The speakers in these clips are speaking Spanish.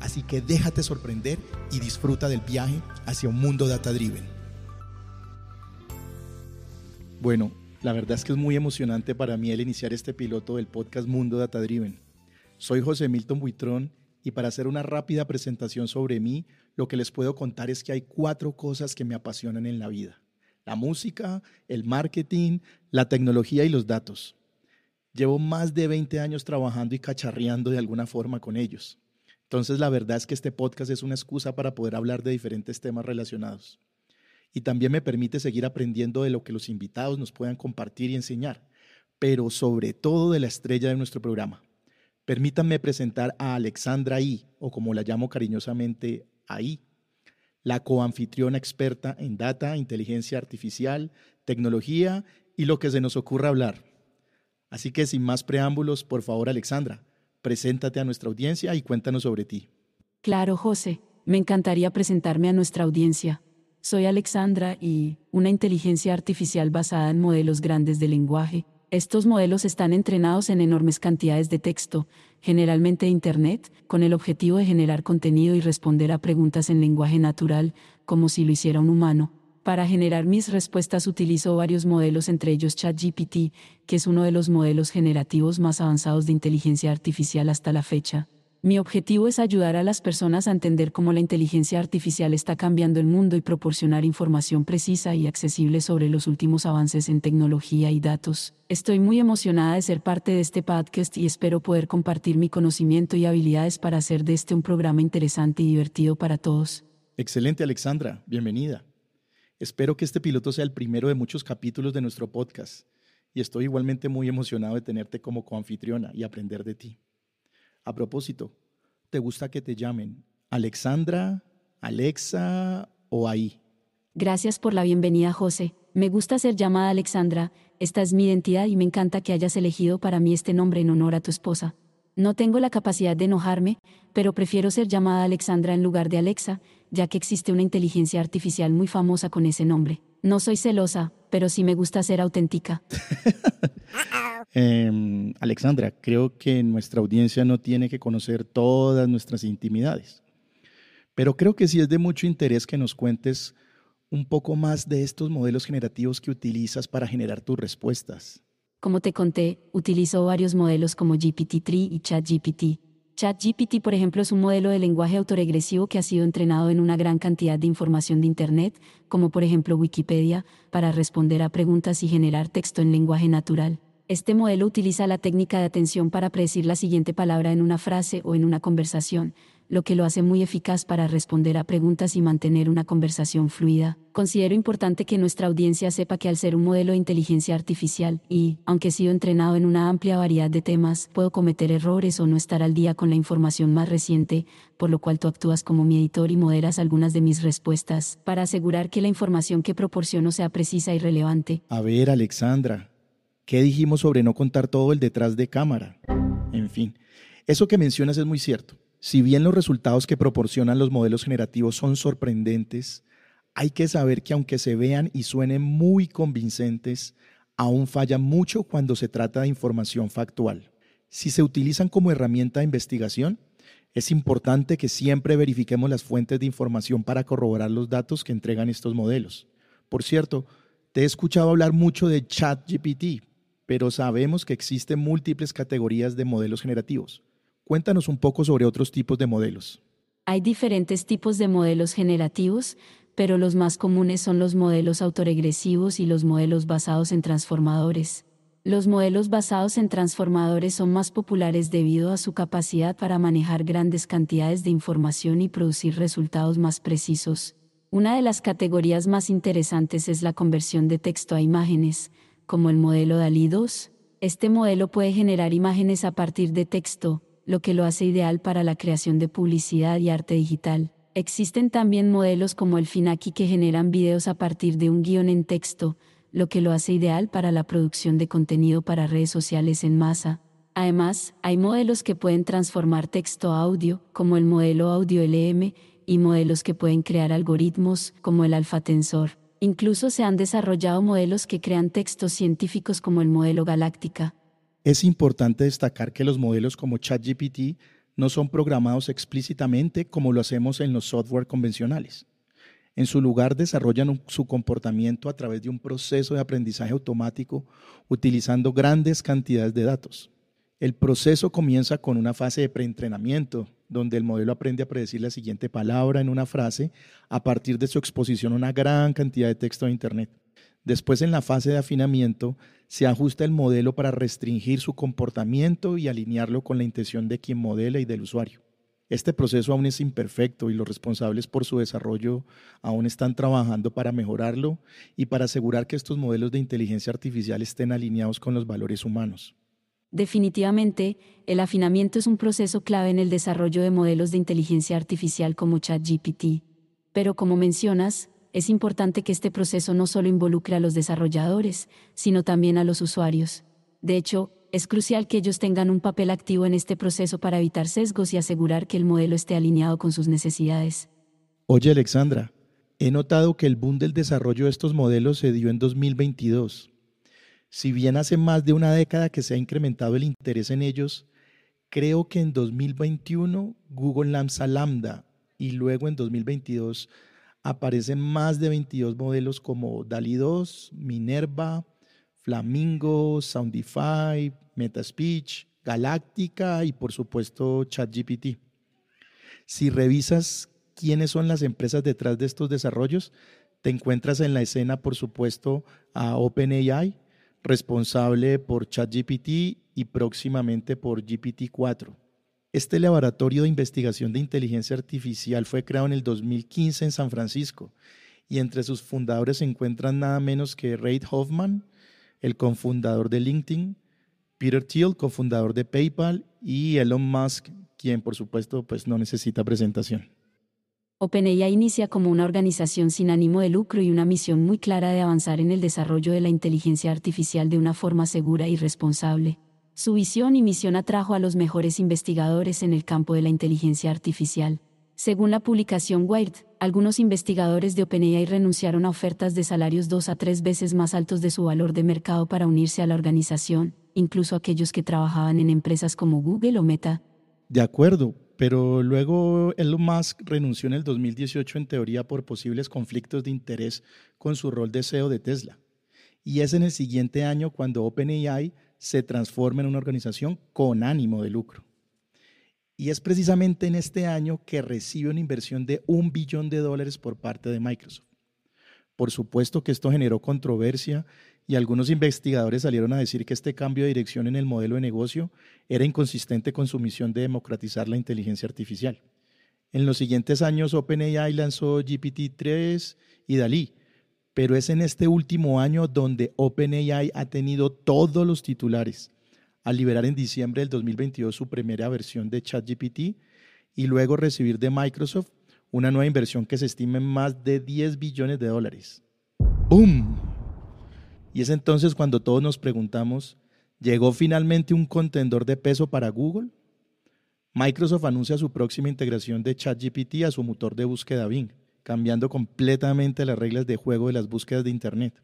Así que déjate sorprender y disfruta del viaje hacia un mundo data driven. Bueno, la verdad es que es muy emocionante para mí el iniciar este piloto del podcast Mundo Data Driven. Soy José Milton Buitrón y para hacer una rápida presentación sobre mí, lo que les puedo contar es que hay cuatro cosas que me apasionan en la vida. La música, el marketing, la tecnología y los datos. Llevo más de 20 años trabajando y cacharreando de alguna forma con ellos. Entonces, la verdad es que este podcast es una excusa para poder hablar de diferentes temas relacionados. Y también me permite seguir aprendiendo de lo que los invitados nos puedan compartir y enseñar, pero sobre todo de la estrella de nuestro programa. Permítanme presentar a Alexandra I, o como la llamo cariñosamente, AI, la coanfitriona experta en data, inteligencia artificial, tecnología y lo que se nos ocurra hablar. Así que sin más preámbulos, por favor, Alexandra, Preséntate a nuestra audiencia y cuéntanos sobre ti. Claro, José. Me encantaría presentarme a nuestra audiencia. Soy Alexandra y una inteligencia artificial basada en modelos grandes de lenguaje. Estos modelos están entrenados en enormes cantidades de texto, generalmente de Internet, con el objetivo de generar contenido y responder a preguntas en lenguaje natural, como si lo hiciera un humano. Para generar mis respuestas utilizo varios modelos, entre ellos ChatGPT, que es uno de los modelos generativos más avanzados de inteligencia artificial hasta la fecha. Mi objetivo es ayudar a las personas a entender cómo la inteligencia artificial está cambiando el mundo y proporcionar información precisa y accesible sobre los últimos avances en tecnología y datos. Estoy muy emocionada de ser parte de este podcast y espero poder compartir mi conocimiento y habilidades para hacer de este un programa interesante y divertido para todos. Excelente, Alexandra. Bienvenida. Espero que este piloto sea el primero de muchos capítulos de nuestro podcast y estoy igualmente muy emocionado de tenerte como coanfitriona y aprender de ti. A propósito, ¿te gusta que te llamen Alexandra, Alexa o ahí? Gracias por la bienvenida, José. Me gusta ser llamada Alexandra, esta es mi identidad y me encanta que hayas elegido para mí este nombre en honor a tu esposa. No tengo la capacidad de enojarme, pero prefiero ser llamada Alexandra en lugar de Alexa, ya que existe una inteligencia artificial muy famosa con ese nombre. No soy celosa, pero sí me gusta ser auténtica. Em, Alexandra, creo que nuestra audiencia no tiene que conocer todas nuestras intimidades, pero creo que sí es de mucho interés que nos cuentes un poco más de estos modelos generativos que utilizas para generar tus respuestas. Como te conté, utilizo varios modelos como GPT-3 y ChatGPT. ChatGPT, por ejemplo, es un modelo de lenguaje autoregresivo que ha sido entrenado en una gran cantidad de información de Internet, como por ejemplo Wikipedia, para responder a preguntas y generar texto en lenguaje natural. Este modelo utiliza la técnica de atención para predecir la siguiente palabra en una frase o en una conversación, lo que lo hace muy eficaz para responder a preguntas y mantener una conversación fluida. Considero importante que nuestra audiencia sepa que al ser un modelo de inteligencia artificial y, aunque he sido entrenado en una amplia variedad de temas, puedo cometer errores o no estar al día con la información más reciente, por lo cual tú actúas como mi editor y moderas algunas de mis respuestas, para asegurar que la información que proporciono sea precisa y relevante. A ver, Alexandra, ¿qué dijimos sobre no contar todo el detrás de cámara? En fin, eso que mencionas es muy cierto. Si bien los resultados que proporcionan los modelos generativos son sorprendentes, hay que saber que aunque se vean y suenen muy convincentes, aún fallan mucho cuando se trata de información factual. Si se utilizan como herramienta de investigación, es importante que siempre verifiquemos las fuentes de información para corroborar los datos que entregan estos modelos. Por cierto, te he escuchado hablar mucho de ChatGPT, pero sabemos que existen múltiples categorías de modelos generativos. Cuéntanos un poco sobre otros tipos de modelos. Hay diferentes tipos de modelos generativos, pero los más comunes son los modelos autoregresivos y los modelos basados en transformadores. Los modelos basados en transformadores son más populares debido a su capacidad para manejar grandes cantidades de información y producir resultados más precisos. Una de las categorías más interesantes es la conversión de texto a imágenes, como el modelo DALI 2. Este modelo puede generar imágenes a partir de texto, lo que lo hace ideal para la creación de publicidad y arte digital. Existen también modelos como el Finaki que generan videos a partir de un guion en texto, lo que lo hace ideal para la producción de contenido para redes sociales en masa. Además, hay modelos que pueden transformar texto a audio, como el modelo Audio LM, y modelos que pueden crear algoritmos, como el Alpha Tensor. Incluso se han desarrollado modelos que crean textos científicos como el modelo Galáctica. Es importante destacar que los modelos como ChatGPT no son programados explícitamente como lo hacemos en los software convencionales. En su lugar desarrollan su comportamiento a través de un proceso de aprendizaje automático utilizando grandes cantidades de datos. El proceso comienza con una fase de preentrenamiento, donde el modelo aprende a predecir la siguiente palabra en una frase a partir de su exposición a una gran cantidad de texto de Internet. Después, en la fase de afinamiento, se ajusta el modelo para restringir su comportamiento y alinearlo con la intención de quien modela y del usuario. Este proceso aún es imperfecto y los responsables por su desarrollo aún están trabajando para mejorarlo y para asegurar que estos modelos de inteligencia artificial estén alineados con los valores humanos. Definitivamente, el afinamiento es un proceso clave en el desarrollo de modelos de inteligencia artificial como ChatGPT. Pero como mencionas, es importante que este proceso no solo involucre a los desarrolladores, sino también a los usuarios. De hecho, es crucial que ellos tengan un papel activo en este proceso para evitar sesgos y asegurar que el modelo esté alineado con sus necesidades. Oye, Alexandra, he notado que el boom del desarrollo de estos modelos se dio en 2022. Si bien hace más de una década que se ha incrementado el interés en ellos, creo que en 2021 Google lanza Lambda y luego en 2022 aparecen más de 22 modelos como DALI 2, Minerva, Flamingo, Soundify, MetaSpeech, Galáctica y por supuesto ChatGPT. Si revisas quiénes son las empresas detrás de estos desarrollos, te encuentras en la escena, por supuesto, a OpenAI, responsable por ChatGPT y próximamente por GPT-4. Este laboratorio de investigación de inteligencia artificial fue creado en el 2015 en San Francisco y entre sus fundadores se encuentran nada menos que Reid Hoffman, el cofundador de LinkedIn, Peter Thiel, cofundador de PayPal, y Elon Musk, quien por supuesto pues no necesita presentación. OpenAI inicia como una organización sin ánimo de lucro y una misión muy clara de avanzar en el desarrollo de la inteligencia artificial de una forma segura y responsable. Su visión y misión atrajo a los mejores investigadores en el campo de la inteligencia artificial. Según la publicación Wired, algunos investigadores de OpenAI renunciaron a ofertas de salarios dos a tres veces más altos de su valor de mercado para unirse a la organización, incluso aquellos que trabajaban en empresas como Google o Meta. De acuerdo, pero luego Elon Musk renunció en el 2018 en teoría por posibles conflictos de interés con su rol de CEO de Tesla. Y es en el siguiente año cuando OpenAI se transforma en una organización con ánimo de lucro. Y es precisamente en este año que recibe una inversión de un billón de dólares por parte de Microsoft. Por supuesto que esto generó controversia y algunos investigadores salieron a decir que este cambio de dirección en el modelo de negocio era inconsistente con su misión de democratizar la inteligencia artificial. En los siguientes años OpenAI lanzó GPT-3 y DALI, pero es en este último año donde OpenAI ha tenido todos los titulares al liberar en diciembre del 2022 su primera versión de ChatGPT y luego recibir de Microsoft una nueva inversión que se estima en más de 10 billones de dólares. ¡Boom! Y es entonces cuando todos nos preguntamos, ¿llegó finalmente un contendor de peso para Google? Microsoft anuncia su próxima integración de ChatGPT a su motor de búsqueda Bing, cambiando completamente las reglas de juego de las búsquedas de Internet.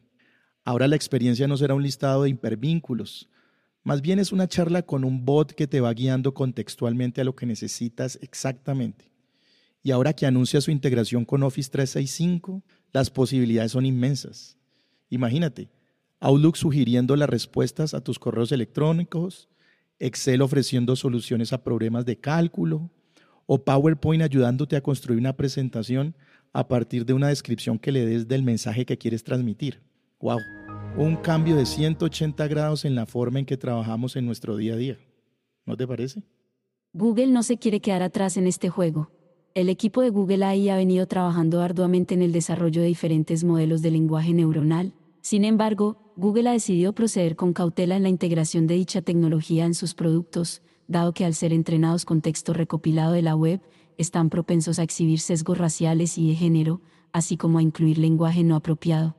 Ahora la experiencia no será un listado de hipervínculos, más bien es una charla con un bot que te va guiando contextualmente a lo que necesitas exactamente. Y ahora que anuncia su integración con Office 365, las posibilidades son inmensas. Imagínate, Outlook sugiriendo las respuestas a tus correos electrónicos, Excel ofreciendo soluciones a problemas de cálculo, o PowerPoint ayudándote a construir una presentación a partir de una descripción que le des del mensaje que quieres transmitir. ¡Wow! un cambio de 180 grados en la forma en que trabajamos en nuestro día a día. ¿No te parece? Google no se quiere quedar atrás en este juego. El equipo de Google AI ha venido trabajando arduamente en el desarrollo de diferentes modelos de lenguaje neuronal. Sin embargo, Google ha decidido proceder con cautela en la integración de dicha tecnología en sus productos, dado que al ser entrenados con texto recopilado de la web, están propensos a exhibir sesgos raciales y de género, así como a incluir lenguaje no apropiado.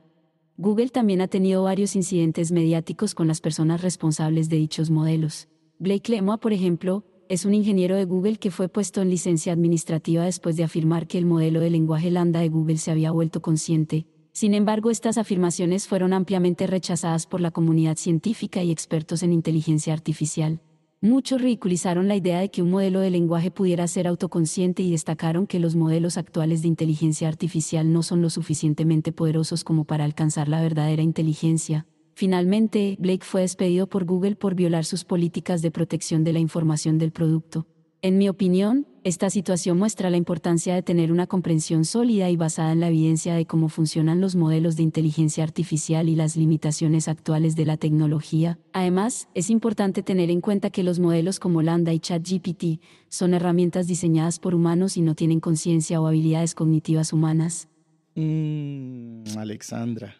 Google también ha tenido varios incidentes mediáticos con las personas responsables de dichos modelos. Blake Lemoine, por ejemplo, es un ingeniero de Google que fue puesto en licencia administrativa después de afirmar que el modelo de lenguaje lambda de Google se había vuelto consciente. Sin embargo, estas afirmaciones fueron ampliamente rechazadas por la comunidad científica y expertos en inteligencia artificial. Muchos ridiculizaron la idea de que un modelo de lenguaje pudiera ser autoconsciente y destacaron que los modelos actuales de inteligencia artificial no son lo suficientemente poderosos como para alcanzar la verdadera inteligencia. Finalmente, Blake fue despedido por Google por violar sus políticas de protección de la información del producto. En mi opinión, esta situación muestra la importancia de tener una comprensión sólida y basada en la evidencia de cómo funcionan los modelos de inteligencia artificial y las limitaciones actuales de la tecnología. Además, es importante tener en cuenta que los modelos como Lambda y ChatGPT son herramientas diseñadas por humanos y no tienen conciencia o habilidades cognitivas humanas. Mm, Alexandra,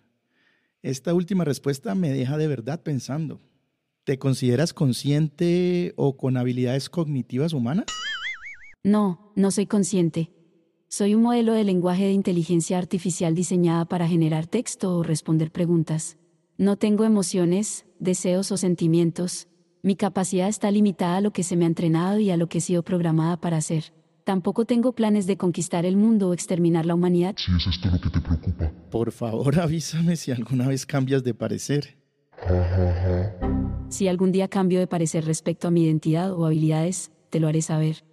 esta última respuesta me deja de verdad pensando. ¿Te consideras consciente o con habilidades cognitivas humanas? No, no soy consciente. Soy un modelo de lenguaje de inteligencia artificial diseñada para generar texto o responder preguntas. No tengo emociones, deseos o sentimientos. Mi capacidad está limitada a lo que se me ha entrenado y a lo que he sido programada para hacer. Tampoco tengo planes de conquistar el mundo o exterminar la humanidad. Si es esto lo que te preocupa. Por favor, avísame si alguna vez cambias de parecer. Si algún día cambio de parecer respecto a mi identidad o habilidades, te lo haré saber.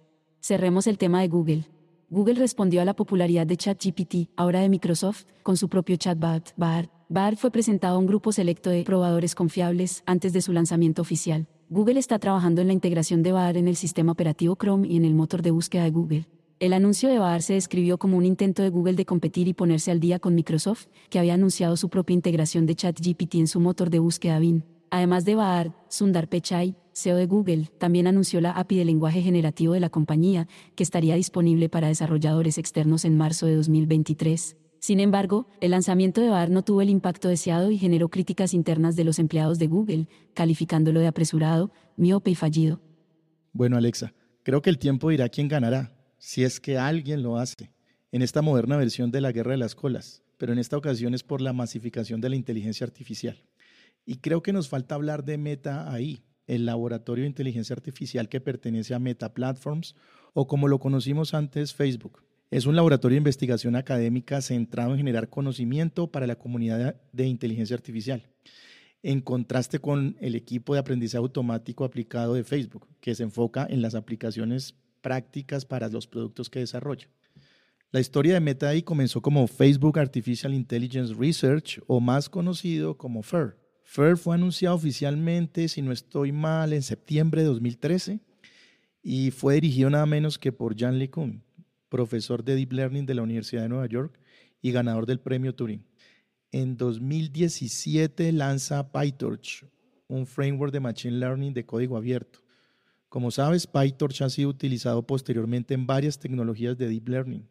Cerremos el tema de Google. Google respondió a la popularidad de ChatGPT, ahora de Microsoft, con su propio chatbot, Bard. Bard fue presentado a un grupo selecto de probadores confiables antes de su lanzamiento oficial. Google está trabajando en la integración de Bard en el sistema operativo Chrome y en el motor de búsqueda de Google. El anuncio de Bard se describió como un intento de Google de competir y ponerse al día con Microsoft, que había anunciado su propia integración de ChatGPT en su motor de búsqueda Bing. Además de Bard, Sundar Pichai, CEO de Google, también anunció la API de lenguaje generativo de la compañía, que estaría disponible para desarrolladores externos en marzo de 2023. Sin embargo, el lanzamiento de Bard no tuvo el impacto deseado y generó críticas internas de los empleados de Google, calificándolo de apresurado, miope y fallido. Bueno, Alexa, creo que el tiempo dirá quién ganará, si es que alguien lo hace, en esta moderna versión de la guerra de las colas, pero en esta ocasión es por la masificación de la inteligencia artificial. Y creo que nos falta hablar de Meta ahí, el laboratorio de inteligencia artificial que pertenece a Meta Platforms o como lo conocimos antes, Facebook. Es un laboratorio de investigación académica centrado en generar conocimiento para la comunidad de inteligencia artificial, en contraste con el equipo de aprendizaje automático aplicado de Facebook, que se enfoca en las aplicaciones prácticas para los productos que desarrolla. La historia de Meta ahí comenzó como Facebook Artificial Intelligence Research o más conocido como FAIR FAIR fue anunciado oficialmente, si no estoy mal, en septiembre de 2013 y fue dirigido nada menos que por Jan LeCun, profesor de Deep Learning de la Universidad de Nueva York y ganador del premio Turing. En 2017 lanza PyTorch, un framework de Machine Learning de código abierto. Como sabes, PyTorch ha sido utilizado posteriormente en varias tecnologías de Deep Learning,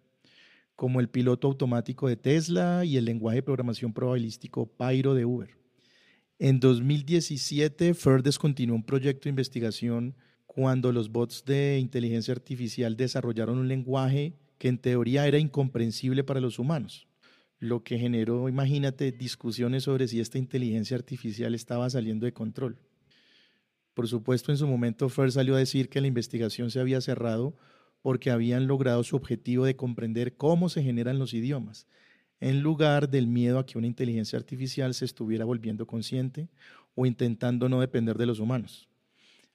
como el piloto automático de Tesla y el lenguaje de programación probabilístico Pyro de Uber. En 2017, FAIR descontinuó un proyecto de investigación cuando los bots de inteligencia artificial desarrollaron un lenguaje que en teoría era incomprensible para los humanos, lo que generó, imagínate, discusiones sobre si esta inteligencia artificial estaba saliendo de control. Por supuesto, en su momento FAIR salió a decir que la investigación se había cerrado porque habían logrado su objetivo de comprender cómo se generan los idiomas en lugar del miedo a que una inteligencia artificial se estuviera volviendo consciente o intentando no depender de los humanos.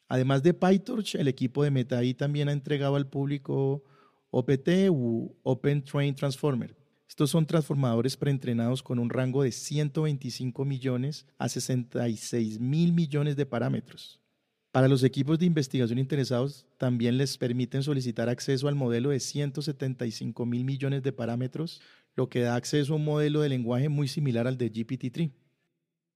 Además de PyTorch, el equipo de MetaI también ha entregado al público OPT u Open Train Transformer. Estos son transformadores preentrenados con un rango de 125 millones a 66 mil millones de parámetros. Para los equipos de investigación interesados, también les permiten solicitar acceso al modelo de 175 mil millones de parámetros lo que da acceso a un modelo de lenguaje muy similar al de GPT-3.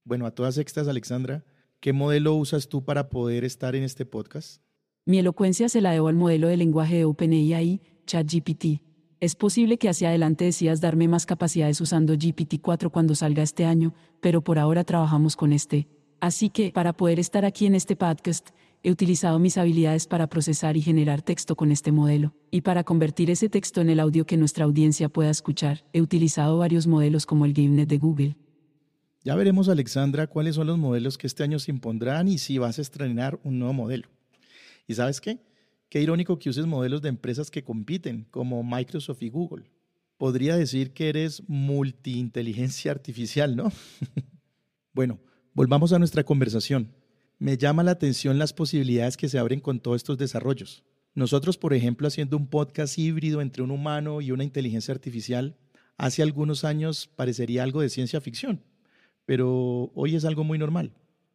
Bueno, a todas estas, Alexandra, ¿qué modelo usas tú para poder estar en este podcast? Mi elocuencia se la debo al modelo de lenguaje de OpenAI, ChatGPT. Es posible que hacia adelante decidas darme más capacidades usando GPT-4 cuando salga este año, pero por ahora trabajamos con este. Así que, para poder estar aquí en este podcast, he utilizado mis habilidades para procesar y generar texto con este modelo, y para convertir ese texto en el audio que nuestra audiencia pueda escuchar, he utilizado varios modelos como el GameNet de Google. Ya veremos, Alexandra, cuáles son los modelos que este año se impondrán y si vas a estrenar un nuevo modelo. ¿Y sabes qué? Qué irónico que uses modelos de empresas que compiten, como Microsoft y Google. Podría decir que eres multiinteligencia artificial, ¿no? bueno, volvamos a nuestra conversación. Me llama la atención las posibilidades que se abren con todos estos desarrollos. Nosotros, por ejemplo, haciendo un podcast híbrido entre un humano y una inteligencia artificial, hace algunos años parecería algo de ciencia ficción, pero hoy es algo muy normal.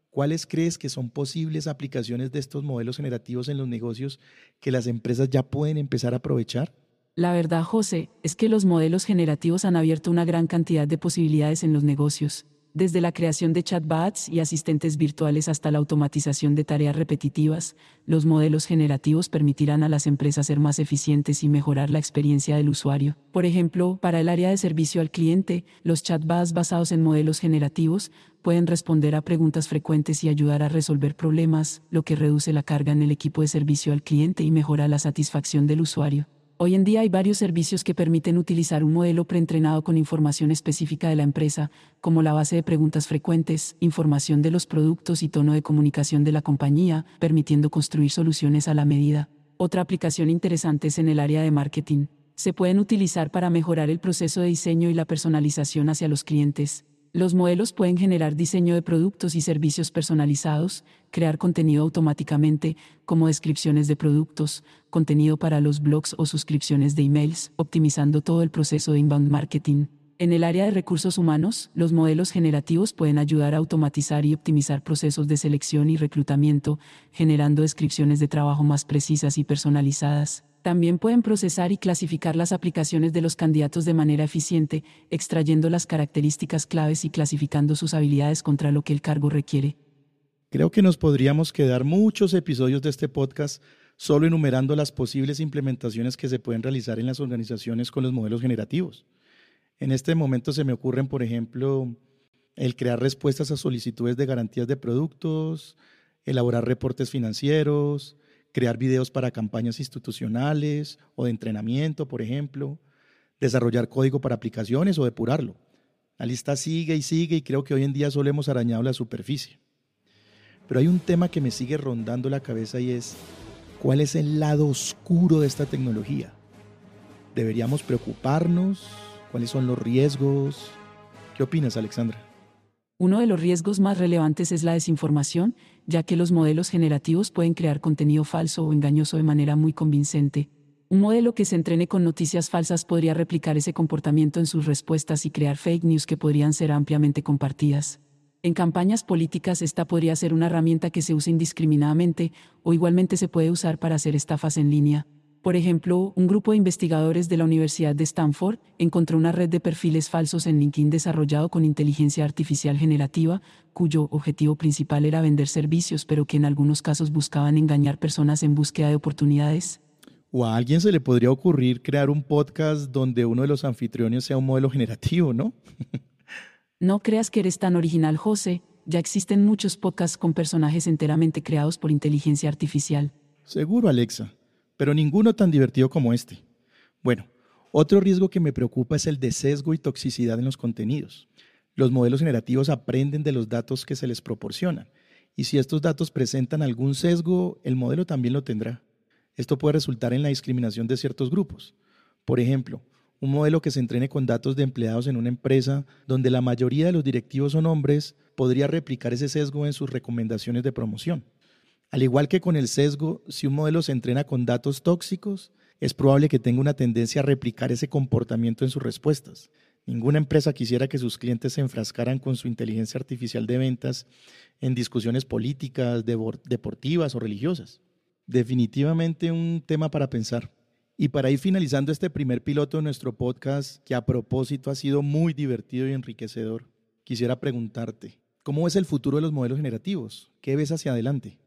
¿Cuáles crees que son posibles aplicaciones de estos modelos generativos en los negocios que las empresas ya pueden empezar a aprovechar? La verdad, José, es que los modelos generativos han abierto una gran cantidad de posibilidades en los negocios desde la creación de chatbots y asistentes virtuales hasta la automatización de tareas repetitivas, los modelos generativos permitirán a las empresas ser más eficientes y mejorar la experiencia del usuario. Por ejemplo, para el área de servicio al cliente, los chatbots basados en modelos generativos pueden responder a preguntas frecuentes y ayudar a resolver problemas, lo que reduce la carga en el equipo de servicio al cliente y mejora la satisfacción del usuario. Hoy en día hay varios servicios que permiten utilizar un modelo preentrenado con información específica de la empresa, como la base de preguntas frecuentes, información de los productos y tono de comunicación de la compañía, permitiendo construir soluciones a la medida. Otra aplicación interesante es en el área de marketing. Se pueden utilizar para mejorar el proceso de diseño y la personalización hacia los clientes. Los modelos pueden generar diseño de productos y servicios personalizados, crear contenido automáticamente, como descripciones de productos, contenido para los blogs o suscripciones de emails, optimizando todo el proceso de inbound marketing. En el área de recursos humanos, los modelos generativos pueden ayudar a automatizar y optimizar procesos de selección y reclutamiento, generando descripciones de trabajo más precisas y personalizadas. También pueden procesar y clasificar las aplicaciones de los candidatos de manera eficiente, extrayendo las características claves y clasificando sus habilidades contra lo que el cargo requiere. Creo que nos podríamos quedar muchos episodios de este podcast solo enumerando las posibles implementaciones que se pueden realizar en las organizaciones con los modelos generativos. En este momento se me ocurren, por ejemplo, el crear respuestas a solicitudes de garantías de productos, elaborar reportes financieros, crear videos para campañas institucionales o de entrenamiento, por ejemplo, desarrollar código para aplicaciones o depurarlo. La lista sigue y sigue y creo que hoy en día solo hemos arañado la superficie. Pero hay un tema que me sigue rondando la cabeza y es, ¿cuál es el lado oscuro de esta tecnología? ¿Deberíamos preocuparnos? ¿Cuáles son los riesgos? ¿Qué opinas, Alexandra? Uno de los riesgos más relevantes es la desinformación, ya que los modelos generativos pueden crear contenido falso o engañoso de manera muy convincente. Un modelo que se entrene con noticias falsas podría replicar ese comportamiento en sus respuestas y crear fake news que podrían ser ampliamente compartidas. En campañas políticas esta podría ser una herramienta que se use indiscriminadamente o igualmente se puede usar para hacer estafas en línea. Por ejemplo, un grupo de investigadores de la Universidad de Stanford encontró una red de perfiles falsos en LinkedIn desarrollado con inteligencia artificial generativa, cuyo objetivo principal era vender servicios, pero que en algunos casos buscaban engañar personas en búsqueda de oportunidades. O a alguien se le podría ocurrir crear un podcast donde uno de los anfitriones sea un modelo generativo, ¿no? no creas que eres tan original, José. Ya existen muchos podcasts con personajes enteramente creados por inteligencia artificial. Seguro, Alexa pero ninguno tan divertido como este. Bueno, otro riesgo que me preocupa es el de sesgo y toxicidad en los contenidos. Los modelos generativos aprenden de los datos que se les proporcionan, y si estos datos presentan algún sesgo, el modelo también lo tendrá. Esto puede resultar en la discriminación de ciertos grupos. Por ejemplo, un modelo que se entrene con datos de empleados en una empresa donde la mayoría de los directivos son hombres podría replicar ese sesgo en sus recomendaciones de promoción. Al igual que con el sesgo, si un modelo se entrena con datos tóxicos, es probable que tenga una tendencia a replicar ese comportamiento en sus respuestas. Ninguna empresa quisiera que sus clientes se enfrascaran con su inteligencia artificial de ventas en discusiones políticas, deportivas o religiosas. Definitivamente un tema para pensar. Y para ir finalizando este primer piloto de nuestro podcast, que a propósito ha sido muy divertido y enriquecedor, quisiera preguntarte, ¿cómo es el futuro de los modelos generativos? ¿Qué ves hacia adelante?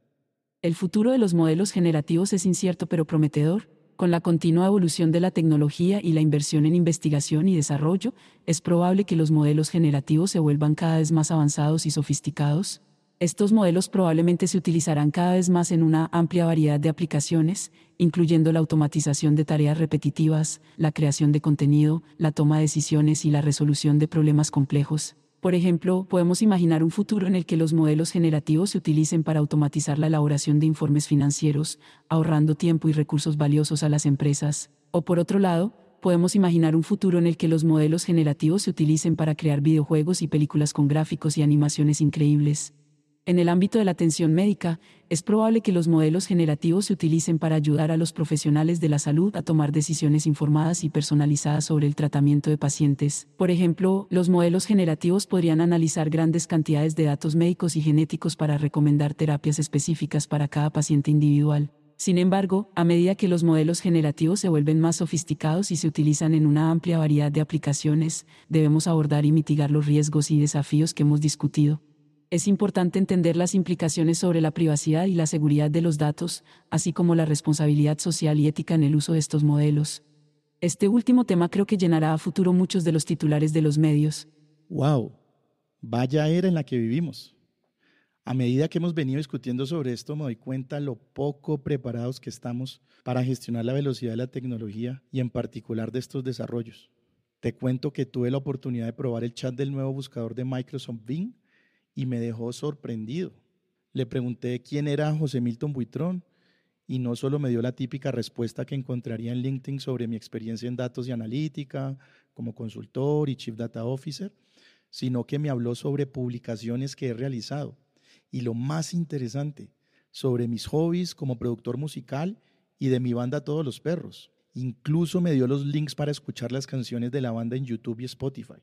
El futuro de los modelos generativos es incierto pero prometedor. Con la continua evolución de la tecnología y la inversión en investigación y desarrollo, es probable que los modelos generativos se vuelvan cada vez más avanzados y sofisticados. Estos modelos probablemente se utilizarán cada vez más en una amplia variedad de aplicaciones, incluyendo la automatización de tareas repetitivas, la creación de contenido, la toma de decisiones y la resolución de problemas complejos. Por ejemplo, podemos imaginar un futuro en el que los modelos generativos se utilicen para automatizar la elaboración de informes financieros, ahorrando tiempo y recursos valiosos a las empresas. O por otro lado, podemos imaginar un futuro en el que los modelos generativos se utilicen para crear videojuegos y películas con gráficos y animaciones increíbles. En el ámbito de la atención médica, es probable que los modelos generativos se utilicen para ayudar a los profesionales de la salud a tomar decisiones informadas y personalizadas sobre el tratamiento de pacientes. Por ejemplo, los modelos generativos podrían analizar grandes cantidades de datos médicos y genéticos para recomendar terapias específicas para cada paciente individual. Sin embargo, a medida que los modelos generativos se vuelven más sofisticados y se utilizan en una amplia variedad de aplicaciones, debemos abordar y mitigar los riesgos y desafíos que hemos discutido es importante entender las implicaciones sobre la privacidad y la seguridad de los datos, así como la responsabilidad social y ética en el uso de estos modelos. Este último tema creo que llenará a futuro muchos de los titulares de los medios. ¡Wow! Vaya era en la que vivimos. A medida que hemos venido discutiendo sobre esto, me doy cuenta lo poco preparados que estamos para gestionar la velocidad de la tecnología y en particular de estos desarrollos. Te cuento que tuve la oportunidad de probar el chat del nuevo buscador de Microsoft Bing y me dejó sorprendido. Le pregunté quién era José Milton Buitrón y no solo me dio la típica respuesta que encontraría en LinkedIn sobre mi experiencia en datos y analítica como consultor y Chief Data Officer, sino que me habló sobre publicaciones que he realizado y lo más interesante, sobre mis hobbies como productor musical y de mi banda Todos los Perros. Incluso me dio los links para escuchar las canciones de la banda en YouTube y Spotify.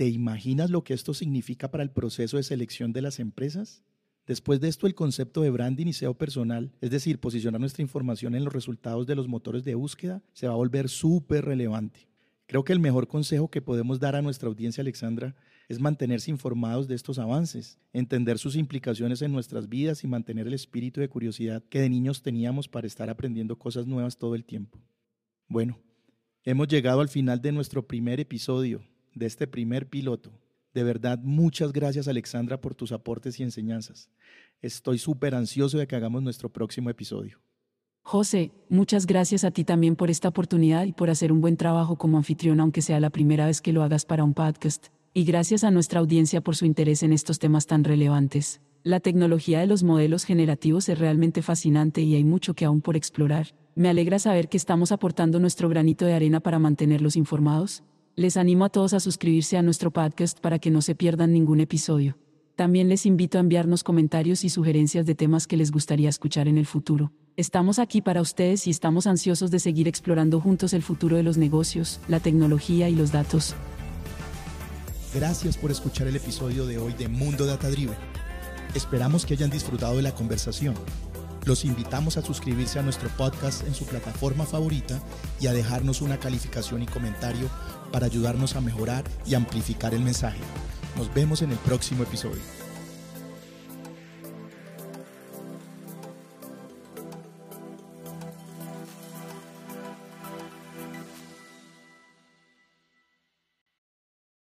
¿Te imaginas lo que esto significa para el proceso de selección de las empresas? Después de esto, el concepto de branding y SEO personal, es decir, posicionar nuestra información en los resultados de los motores de búsqueda, se va a volver súper relevante. Creo que el mejor consejo que podemos dar a nuestra audiencia, Alexandra, es mantenerse informados de estos avances, entender sus implicaciones en nuestras vidas y mantener el espíritu de curiosidad que de niños teníamos para estar aprendiendo cosas nuevas todo el tiempo. Bueno, hemos llegado al final de nuestro primer episodio de este primer piloto. De verdad, muchas gracias Alexandra por tus aportes y enseñanzas. Estoy súper ansioso de que hagamos nuestro próximo episodio. José, muchas gracias a ti también por esta oportunidad y por hacer un buen trabajo como anfitrión, aunque sea la primera vez que lo hagas para un podcast. Y gracias a nuestra audiencia por su interés en estos temas tan relevantes. La tecnología de los modelos generativos es realmente fascinante y hay mucho que aún por explorar. Me alegra saber que estamos aportando nuestro granito de arena para mantenerlos informados. Les animo a todos a suscribirse a nuestro podcast para que no se pierdan ningún episodio. También les invito a enviarnos comentarios y sugerencias de temas que les gustaría escuchar en el futuro. Estamos aquí para ustedes y estamos ansiosos de seguir explorando juntos el futuro de los negocios, la tecnología y los datos. Gracias por escuchar el episodio de hoy de Mundo Data Driven. Esperamos que hayan disfrutado de la conversación. Los invitamos a suscribirse a nuestro podcast en su plataforma favorita y a dejarnos una calificación y comentario para ayudarnos a mejorar y amplificar el mensaje. Nos vemos en el próximo episodio.